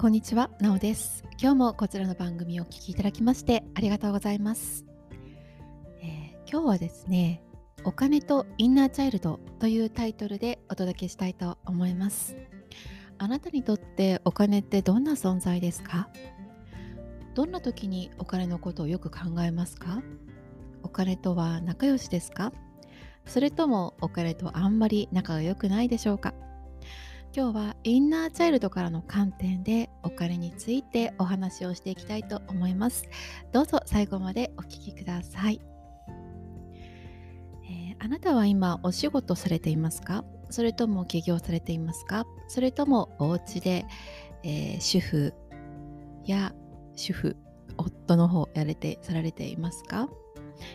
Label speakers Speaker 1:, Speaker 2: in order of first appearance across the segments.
Speaker 1: こんにちは、なおです。今日もこちらの番組をお聴きいただきましてありがとうございます、えー、今日はですね、お金とインナーチャイルドというタイトルでお届けしたいと思います。あなたにとってお金ってどんな存在ですか？どんな時にお金のことをよく考えますか？お金とは仲良しですか？それともお金とあんまり仲が良くないでしょうか？今日はインナーチャイルドからの観点でお金についてお話をしていきたいと思います。どうぞ最後までお聞きください、えー、あなたは今お仕事されていますか？それとも起業されていますか？それともお家で、えー、主婦や主婦夫の方やれてされていますか？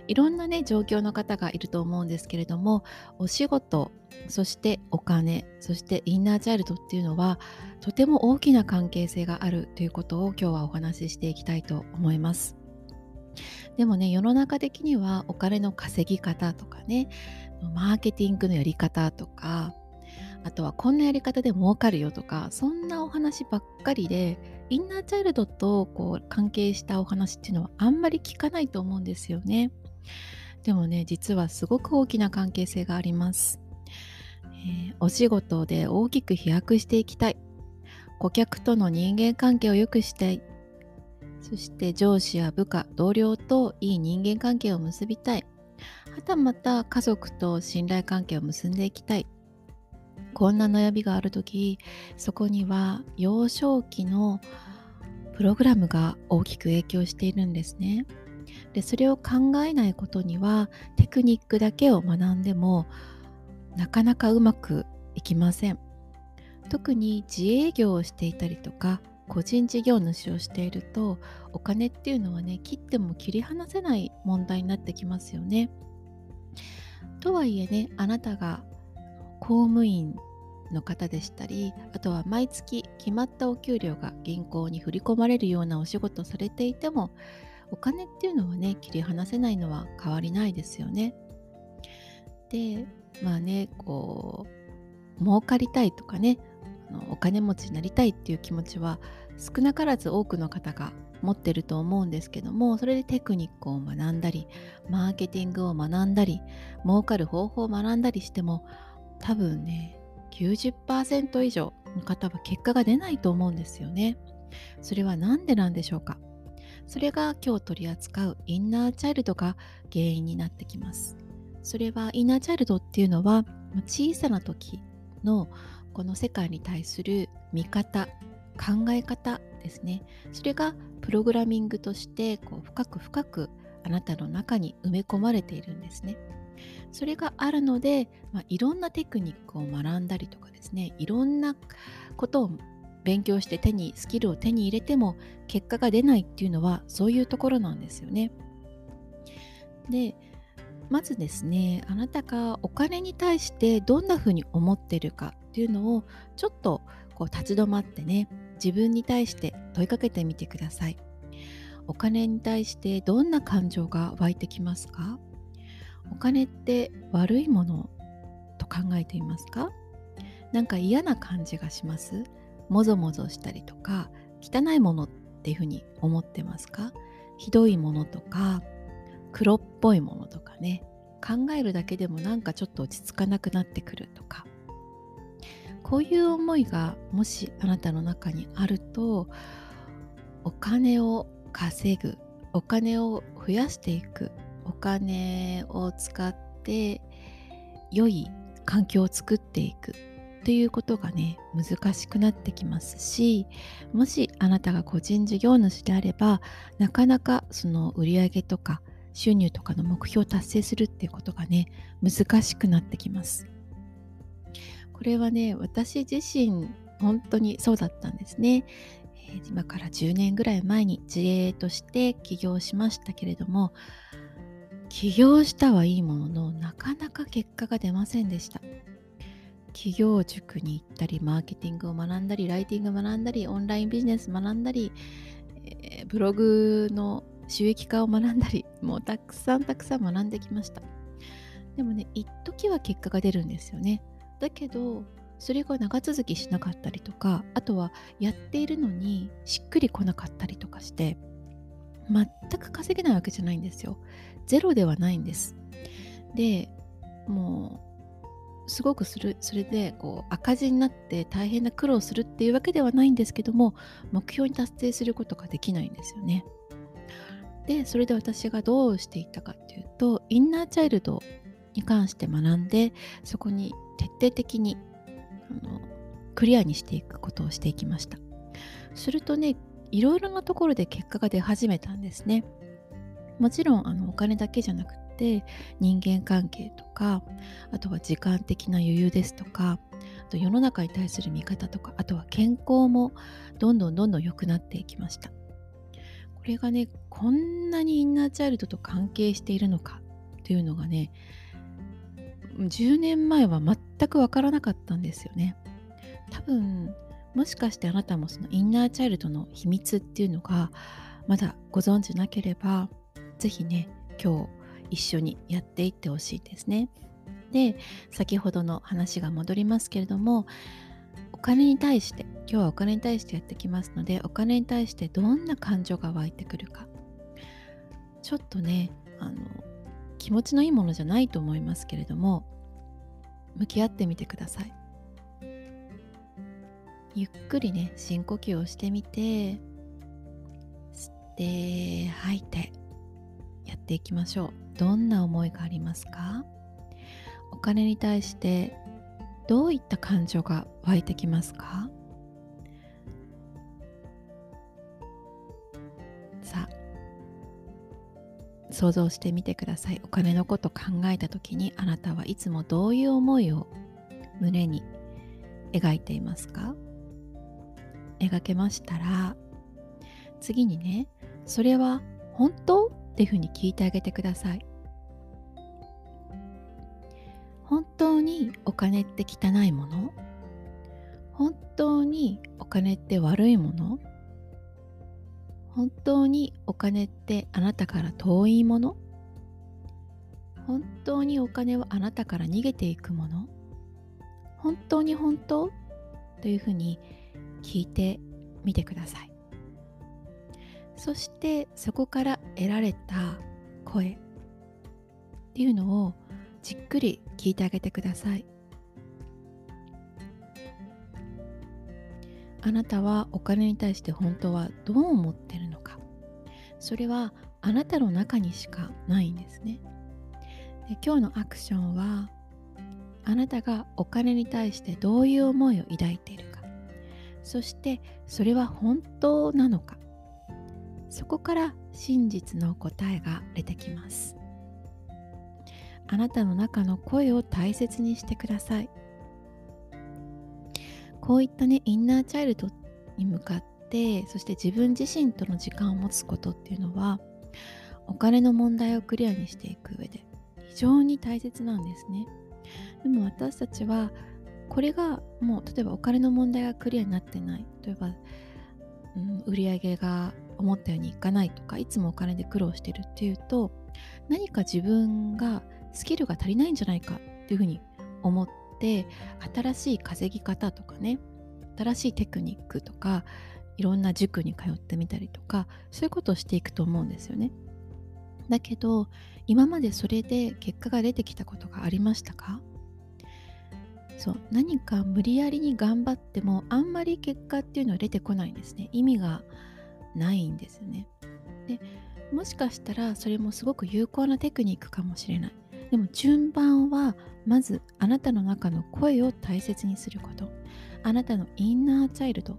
Speaker 1: いろんなね状況の方がいると思うんですけれどもお仕事そしてお金そしてインナーチャイルドっていうのはとても大きな関係性があるということを今日はお話ししていきたいと思いますでもね世の中的にはお金の稼ぎ方とかねマーケティングのやり方とかあとはこんなやり方で儲かるよとかそんなお話ばっかりでインナーチャイルドとこう関係したお話っていうのはあんまり聞かないと思うんですよね。でもね実はすごく大きな関係性があります。えー、お仕事で大きく飛躍していきたい顧客との人間関係を良くしたいそして上司や部下同僚といい人間関係を結びたいはたまた家族と信頼関係を結んでいきたいこんな悩みがある時そこには幼少期のプログラムが大きく影響しているんですね。でそれを考えないことにはテクニックだけを学んでもなかなかうまくいきません。特に自営業をしていたりとか個人事業主をしているとお金っていうのはね切っても切り離せない問題になってきますよね。とはいえねあなたが公務員の方でしたりあとは毎月決まったお給料が銀行に振り込まれるようなお仕事されていてもお金っていうのはね切り離せないのは変わりないですよね。でまあねこう儲かりたいとかねあのお金持ちになりたいっていう気持ちは少なからず多くの方が持ってると思うんですけどもそれでテクニックを学んだりマーケティングを学んだり儲かる方法を学んだりしても多分ね90%以上の方は結果が出ないと思うんですよね。それは何でなんでしょうか？それが今日取り扱うインナーチャイルドが原因になってきます。それはインナーチャイルドっていうのは小さな時のこの世界に対する見方考え方ですねそれがプログラミングとしてこう深く深くあなたの中に埋め込まれているんですねそれがあるので、まあ、いろんなテクニックを学んだりとかですねいろんなことを勉強して手にスキルを手に入れても結果が出ないっていうのはそういうところなんですよね。でまずですねあなたがお金に対してどんなふうに思ってるかっていうのをちょっとこう立ち止まってね自分に対して問いかけてみてください。お金に対してどんな感情が湧いてきますか？お金って悪いものと考えていますか？なんか嫌な感じがします？もぞもぞしたりとか汚いものっていうふうに思ってますか？ひどいものとか黒っぽいものとかね。考えるだけでもなんかちょっと落ち着かなくなってくるとか。こういう思いがもしあなたの中にあるとお金を稼ぐお金を増やしていくお金を使って良い環境を作っていく。っていうことがね難しくなってきますしもしあなたが個人事業主であればなかなかその売上とか収入とかの目標を達成するっていうことがね難しくなってきます。これはね私自身本当にそうだったんですね、今から10年ぐらい前に自営として起業しましたけれども起業したはいいもののなかなか結果が出ませんでした。企業塾に行ったりマーケティングを学んだりライティングを学んだりオンラインビジネスを学んだり、えー、ブログの収益化を学んだりもうたくさんたくさん学んできました。でもね一時は結果が出るんですよね。だけどそれが長続きしなかったりとかあとはやっているのにしっくりこなかったりとかして全く稼げないわけじゃないんですよ。ゼロではないんです。でもうすごくするそれでこう赤字になって大変な苦労するっていうわけではないんですけども目標に達成することができないんですよね。でそれで私がどうしていったかっていうとインナーチャイルドに関して学んでそこに徹底的にあのクリアにしていくことをしていきました。するとねいろいろなところで結果が出始めたんですね。もちろんあのお金だけじゃなくて人間関係とかあとは時間的な余裕ですとかあと世の中に対する見方とかあとは健康もどんどんどんどん良くなっていきました。これがねこんなにインナーチャイルドと関係しているのかというのがね10年前は全くわからなかったんですよね。多分もしかしてあなたもそのインナーチャイルドの秘密っていうのがまだご存知なければ是非ね今日一緒にやっていってほしいですね。で先ほどの話が戻りますけれどもお金に対して今日はお金に対してやってきますのでお金に対してどんな感情が湧いてくるか。ちょっとねあの気持ちのいいものじゃないと思いますけれども向き合ってみてください。ゆっくりね深呼吸をしてみて吸って吐いてやっていきましょう。どんな思いがありますか？お金に対してどういった感情が湧いてきますか？さあ想像してみてください。お金のこと考えた時にあなたはいつもどういう思いを胸に描いていますか？描けましたら次にねそれは本当？っていうふうに聞いてあげてください。本当にお金って汚いもの？本当にお金って悪いもの？本当にお金ってあなたから遠いもの？本当にお金はあなたから逃げていくもの？本当に本当？というふうに聞いてみてください。そしてそこから得られた声っていうのをじっくり聞いてあげてください。あなたはお金に対して本当はどう思ってるのか。それはあなたの中にしかないんですね。で今日のアクションはあなたがお金に対してどういう思いを抱いているか。そしてそれは本当なのか。そこから真実の答えが出てきます。あなたの中の声を大切にしてください。こういったねインナーチャイルドに向かってそして自分自身との時間を持つことっていうのはお金の問題をクリアにしていく上で非常に大切なんですね。でも私たちはこれがもう例えばお金の問題がクリアになってない。例えば、うん、売り上げが思ったようにいかないとかいつもお金で苦労してるっていうと何か自分がスキルが足りないんじゃないかっていうふうに思って新しい稼ぎ方とかね新しいテクニックとかいろんな塾に通ってみたりとかそういうことをしていくと思うんですよね。だけど今までそれで結果が出てきたことがありましたか？そう何か無理やりに頑張ってもあんまり結果っていうのは出てこないんですね意味がないんですよね。でもしかしたらそれもすごく有効なテクニックかもしれない。でも順番はまずあなたの中の声を大切にすること。あなたのインナーチャイルド。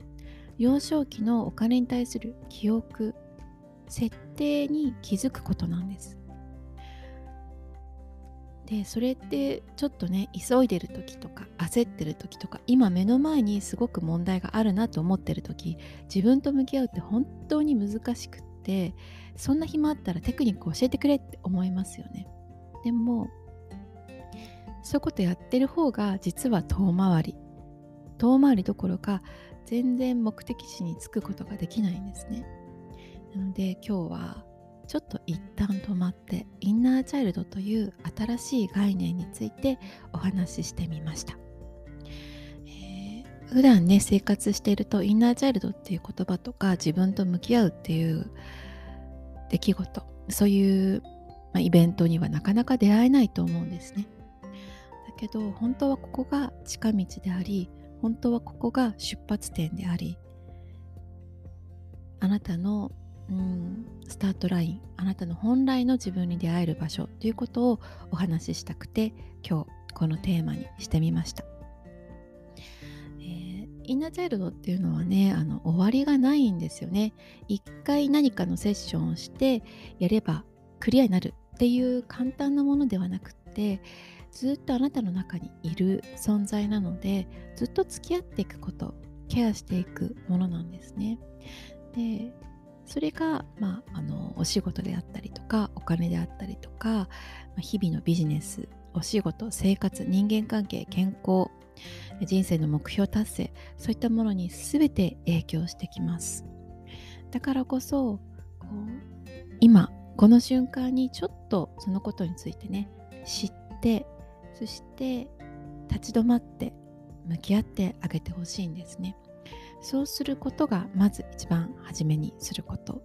Speaker 1: 幼少期のお金に対する記憶設定に気づくことなんです。でそれってちょっとね急いでる時とか焦ってる時とか今目の前にすごく問題があるなと思ってる時自分と向き合うって本当に難しくってそんな暇あったらテクニック教えてくれって思いますよね。でもそういうことやってる方が実は遠回り遠回りどころか全然目的地に着くことができないんですね。なので今日はちょっと一旦止まってインナーチャイルドという新しい概念についてお話ししてみました、え普段ね生活しているとインナーチャイルドっていう言葉とか自分と向き合うっていう出来事そういう、ま、イベントにはなかなか出会えないと思うんですね。だけど本当はここが近道であり本当はここが出発点でありあなたのうんスタートラインあなたの本来の自分に出会える場所ということをお話ししたくて今日このテーマにしてみました。えインナーチャイルドっていうのはねあの終わりがないんですよね。一回何かのセッションをしてやればクリアになるっていう簡単なものではなくってずっとあなたの中にいる存在なのでずっと付き合っていくことケアしていくものなんですね。でそれが、まあ、あのお仕事であったりとかお金であったりとか、ま、日々のビジネスお仕事生活人間関係健康人生の目標達成そういったものに全て影響してきます。だからこそこう今この瞬間にちょっとそのことについてね知ってそして立ち止まって向き合ってあげてほしいんですね。そうすることがまず一番初めにすること。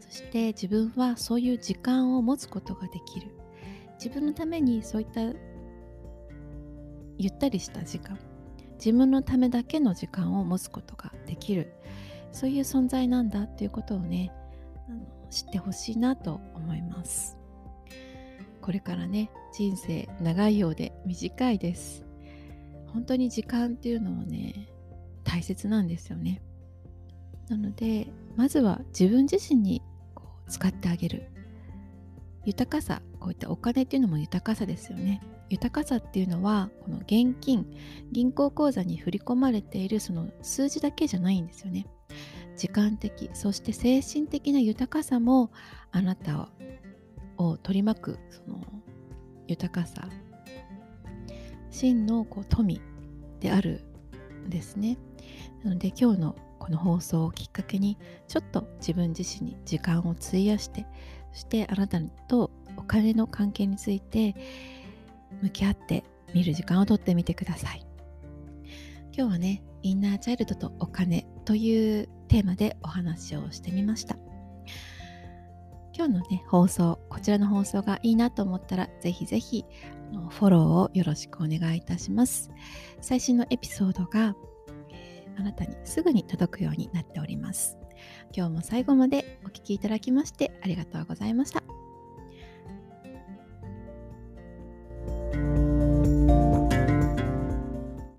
Speaker 1: そして自分はそういう時間を持つことができる。自分のためにそういったゆったりした時間。自分のためだけの時間を持つことができる。そういう存在なんだっていうことをね知ってほしいなと思います。これからね人生長いようで短いです。本当に時間っていうのはね大切なんですよね。なのでまずは自分自身にこう使ってあげる。豊かさこういったお金っていうのも豊かさですよね。豊かさっていうのはこの現金銀行口座に振り込まれているその数字だけじゃないんですよね。時間的そして精神的な豊かさもあなたを取り巻くその豊かさ。真のこう富であるんですね。なので今日のこの放送をきっかけにちょっと自分自身に時間を費やしてそしてあなたとお金の関係について向き合って見る時間をとってみてください。今日はねインナーチャイルドとお金というテーマでお話をしてみました。今日のね放送こちらの放送がいいなと思ったらぜひぜひフォローをよろしくお願いいたします。最新のエピソードが、あなたにすぐに届くようになっております。今日も最後までお聴きいただきましてありがとうございました。